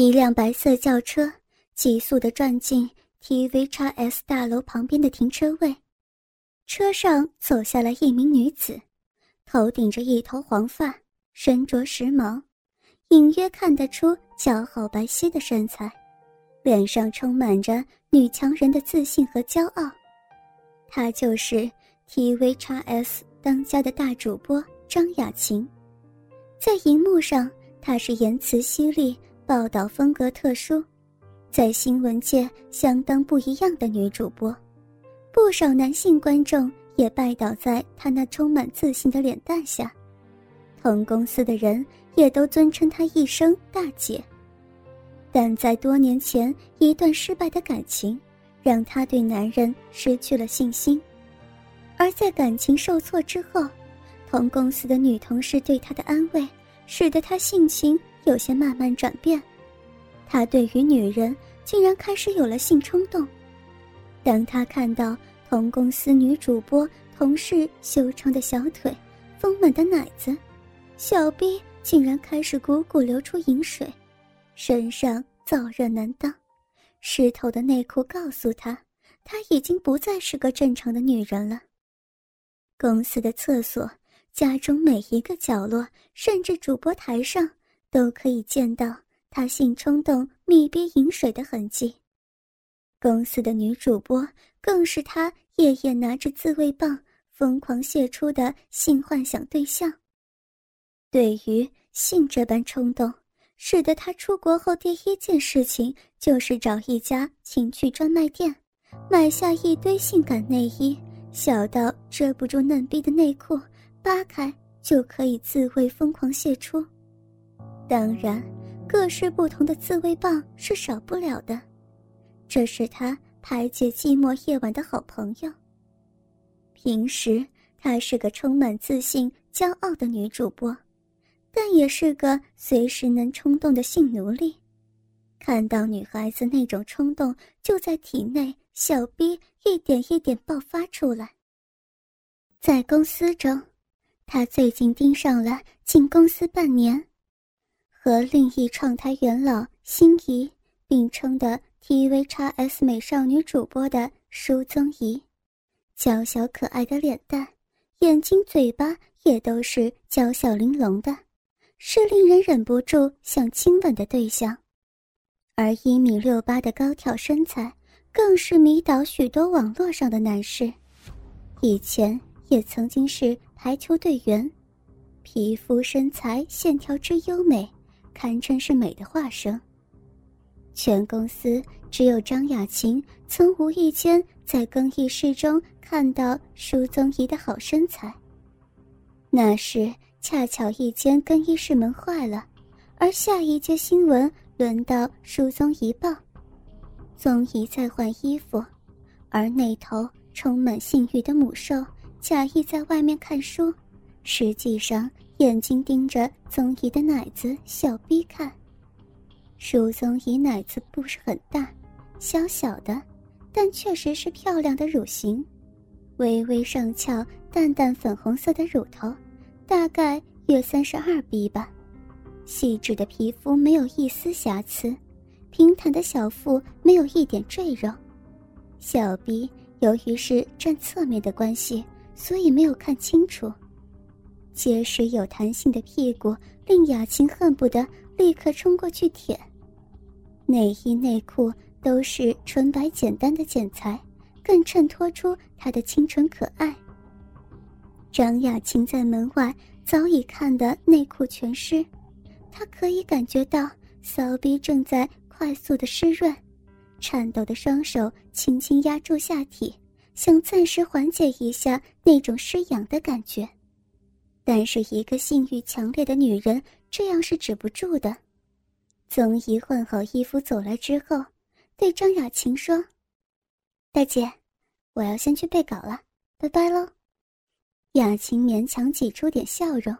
一辆白色轿车急速的转进 TV 叉 S 大楼旁边的停车位，车上走下来一名女子，头顶着一头黄发，身着时髦，隐约看得出姣好白皙的身材，脸上充满着女强人的自信和骄傲。她就是 TV 叉 S 当家的大主播张雅琴，在荧幕上她是言辞犀利。报道风格特殊，在新闻界相当不一样的女主播，不少男性观众也拜倒在她那充满自信的脸蛋下，同公司的人也都尊称她一声大姐。但在多年前一段失败的感情，让她对男人失去了信心，而在感情受挫之后，同公司的女同事对她的安慰，使得她性情。有些慢慢转变，他对于女人竟然开始有了性冲动。当他看到同公司女主播同事修长的小腿、丰满的奶子，小臂竟然开始汩汩流出饮水，身上燥热难当，湿透的内裤告诉他，他已经不再是个正常的女人了。公司的厕所、家中每一个角落，甚至主播台上。都可以见到他性冲动、密闭饮水的痕迹。公司的女主播更是他夜夜拿着自慰棒疯狂泄出的性幻想对象。对于性这般冲动，使得他出国后第一件事情就是找一家情趣专卖店，买下一堆性感内衣，小到遮不住嫩逼的内裤，扒开就可以自慰疯狂泄出。当然，各式不同的自慰棒是少不了的，这是他排解寂寞夜晚的好朋友。平时她是个充满自信、骄傲的女主播，但也是个随时能冲动的性奴隶。看到女孩子那种冲动就在体内，小逼一点一点爆发出来。在公司中，她最近盯上了进公司半年。和另一创台元老心仪并称的 TV 叉 S 美少女主播的舒宗仪，娇小可爱的脸蛋，眼睛嘴巴也都是娇小玲珑的，是令人忍不住想亲吻的对象。而一米六八的高挑身材，更是迷倒许多网络上的男士。以前也曾经是排球队员，皮肤身材线条之优美。堪称是美的化身。全公司只有张雅琴曾无意间在更衣室中看到舒宗仪的好身材。那时恰巧一间更衣室门坏了，而下一节新闻轮到舒宗仪报，宗仪在换衣服，而那头充满性欲的母兽假意在外面看书，实际上。眼睛盯着宗姨的奶子小逼看。舒宗姨奶子不是很大，小小的，但确实是漂亮的乳型，微微上翘，淡淡粉红色的乳头，大概约三十二 B 吧。细致的皮肤没有一丝瑕疵，平坦的小腹没有一点赘肉，小逼由于是站侧面的关系，所以没有看清楚。结实有弹性的屁股令雅琴恨不得立刻冲过去舔。内衣内裤都是纯白简单的剪裁，更衬托出她的清纯可爱。张雅琴在门外早已看得内裤全湿，她可以感觉到骚逼正在快速的湿润，颤抖的双手轻轻压住下体，想暂时缓解一下那种湿痒的感觉。但是，一个性欲强烈的女人这样是止不住的。宗仪换好衣服走来之后，对张雅琴说：“大姐，我要先去背稿了，拜拜喽。”雅琴勉强挤出点笑容，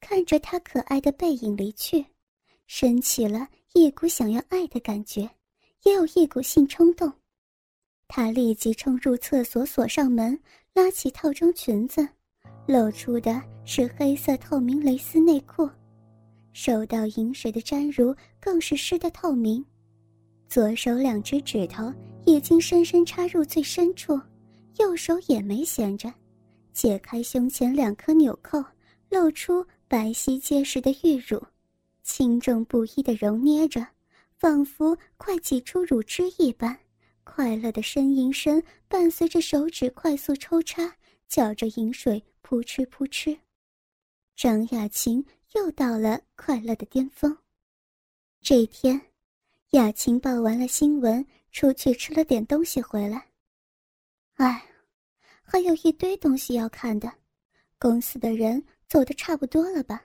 看着他可爱的背影离去，升起了一股想要爱的感觉，也有一股性冲动。她立即冲入厕所，锁上门，拉起套装裙子。露出的是黑色透明蕾丝内裤，受到饮水的沾濡更是湿得透明。左手两只指头已经深深插入最深处，右手也没闲着，解开胸前两颗纽扣，露出白皙结实的玉乳，轻重不一的揉捏着，仿佛快挤出乳汁一般。快乐的呻吟声伴随着手指快速抽插，搅着饮水扑哧扑哧。张雅琴又到了快乐的巅峰。这一天。雅琴报完了新闻，出去吃了点东西回来。哎，还有一堆东西要看的。公司的人走的差不多了吧？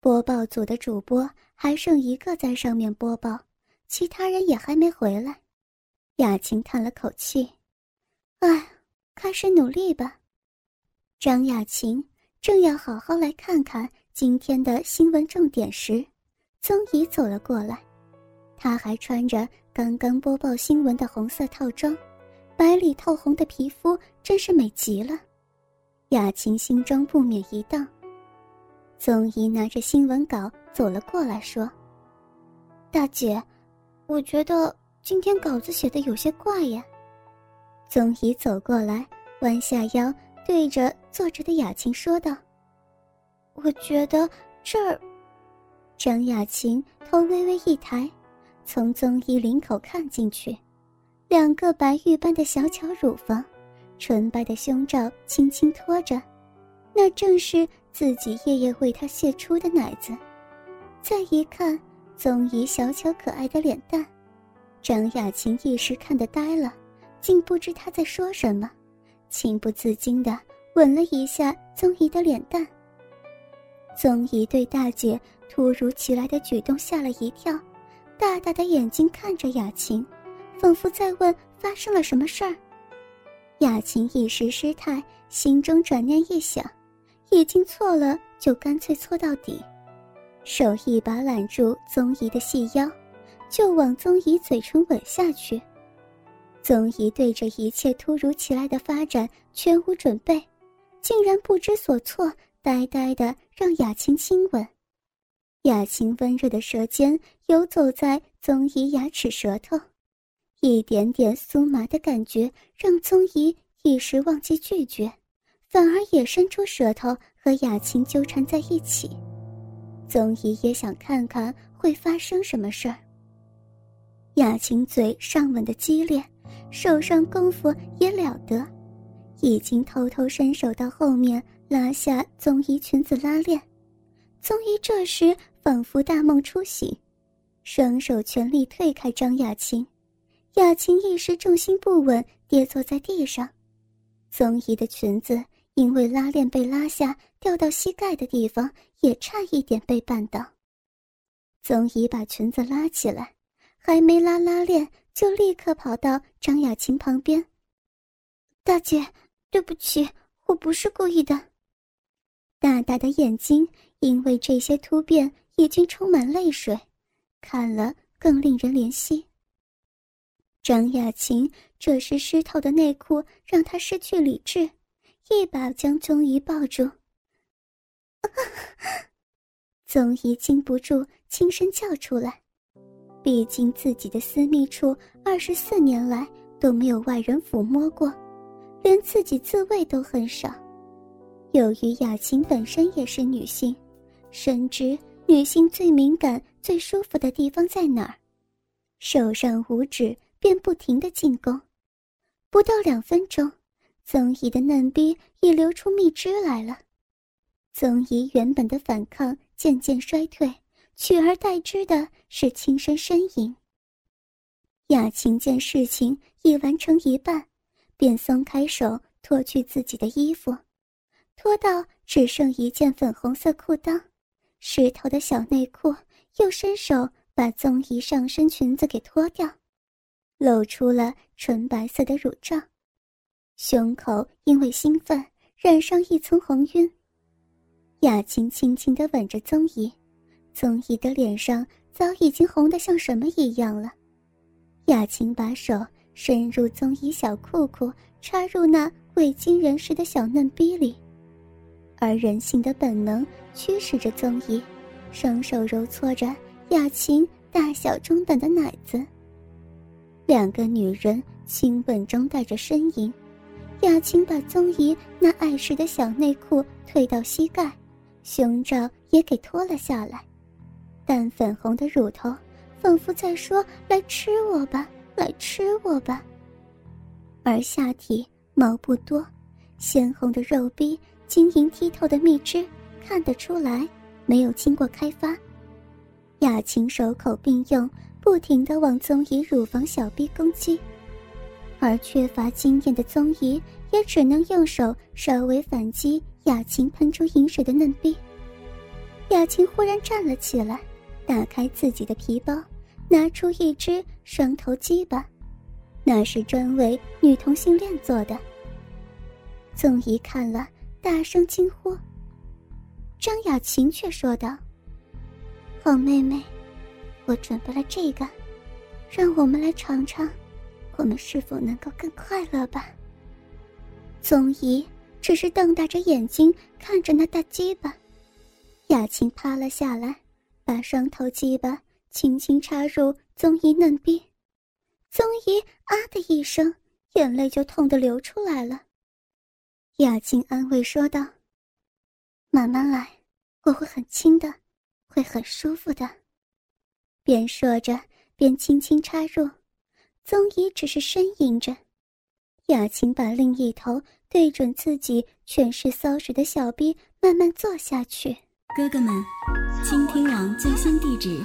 播报组的主播还剩一个在上面播报，其他人也还没回来。雅琴叹了口气：“哎，开始努力吧。”张雅琴正要好好来看看今天的新闻重点时，宗姨走了过来。她还穿着刚刚播报新闻的红色套装，白里透红的皮肤真是美极了。雅琴心中不免一荡。宗姨拿着新闻稿走了过来，说：“大姐，我觉得今天稿子写的有些怪呀。”宗姨走过来，弯下腰，对着坐着的雅琴说道：“我觉得这儿。”张雅琴头微微一抬。从宗衣领口看进去，两个白玉般的小巧乳房，纯白的胸罩轻轻托着，那正是自己夜夜为他泄出的奶子。再一看宗衣小巧可爱的脸蛋，张雅琴一时看得呆了，竟不知他在说什么，情不自禁的吻了一下宗姨的脸蛋。宗姨对大姐突如其来的举动吓了一跳。大大的眼睛看着雅琴，仿佛在问发生了什么事儿。雅琴一时失态，心中转念一想，已经错了，就干脆错到底。手一把揽住宗姨的细腰，就往宗姨嘴唇吻下去。宗姨对这一切突如其来的发展全无准备，竟然不知所措，呆呆的让雅琴亲吻。雅琴温热的舌尖游走在宗姨牙齿舌头，一点点酥麻的感觉让宗姨一时忘记拒绝，反而也伸出舌头和雅琴纠缠在一起。宗姨也想看看会发生什么事儿。雅琴嘴上吻的激烈，手上功夫也了得，已经偷偷伸手到后面拉下宗仪裙子拉链。宗仪这时。仿佛大梦初醒，双手全力推开张雅琴，雅琴一时重心不稳，跌坐在地上。宗仪的裙子因为拉链被拉下，掉到膝盖的地方，也差一点被绊倒。宗仪把裙子拉起来，还没拉拉链，就立刻跑到张雅琴旁边：“大姐，对不起，我不是故意的。”大大的眼睛因为这些突变。已经充满泪水，看了更令人怜惜。张雅琴这时湿透的内裤让她失去理智，一把将宗姨抱住。宗姨禁不住轻声叫出来，毕竟自己的私密处二十四年来都没有外人抚摸过，连自己自慰都很少。由于雅琴本身也是女性，深知。女性最敏感、最舒服的地方在哪儿？手上五指便不停的进攻，不到两分钟，宗仪的嫩逼已流出蜜汁来了。宗仪原本的反抗渐渐衰退，取而代之的是轻声呻吟。雅琴见事情已完成一半，便松开手，脱去自己的衣服，脱到只剩一件粉红色裤裆。湿透的小内裤，又伸手把宗姨上身裙子给脱掉，露出了纯白色的乳罩，胸口因为兴奋染上一层红晕。雅琴轻轻地吻着宗姨，宗姨的脸上早已经红得像什么一样了。雅琴把手伸入宗仪小裤裤，插入那未经人事的小嫩逼里。而人性的本能驱使着宗仪，双手揉搓着雅琴大小中等的奶子。两个女人亲吻中带着呻吟，雅琴把宗仪那碍事的小内裤退到膝盖，胸罩也给脱了下来，淡粉红的乳头仿佛在说：“来吃我吧，来吃我吧。”而下体毛不多，鲜红的肉壁，晶莹剔透的蜜汁，看得出来没有经过开发。雅琴手口并用。不停地往宗仪乳房小臂攻击，而缺乏经验的宗仪也只能用手稍微反击雅琴喷出饮水的嫩臂。雅琴忽然站了起来，打开自己的皮包，拿出一只双头鸡巴，那是专为女同性恋做的。宗姨看了，大声惊呼。张雅琴却说道：“好妹妹。”我准备了这个，让我们来尝尝，我们是否能够更快乐吧。宗姨只是瞪大着眼睛看着那大鸡巴，雅琴趴了下来，把双头鸡巴轻轻插入宗仪嫩逼，宗仪啊的一声，眼泪就痛得流出来了。雅琴安慰说道：“慢慢来，我会很轻的，会很舒服的。”边说着，边轻轻插入，宗仪只是呻吟着。雅琴把另一头对准自己全是骚水的小逼，慢慢坐下去。哥哥们，倾听网最新地址，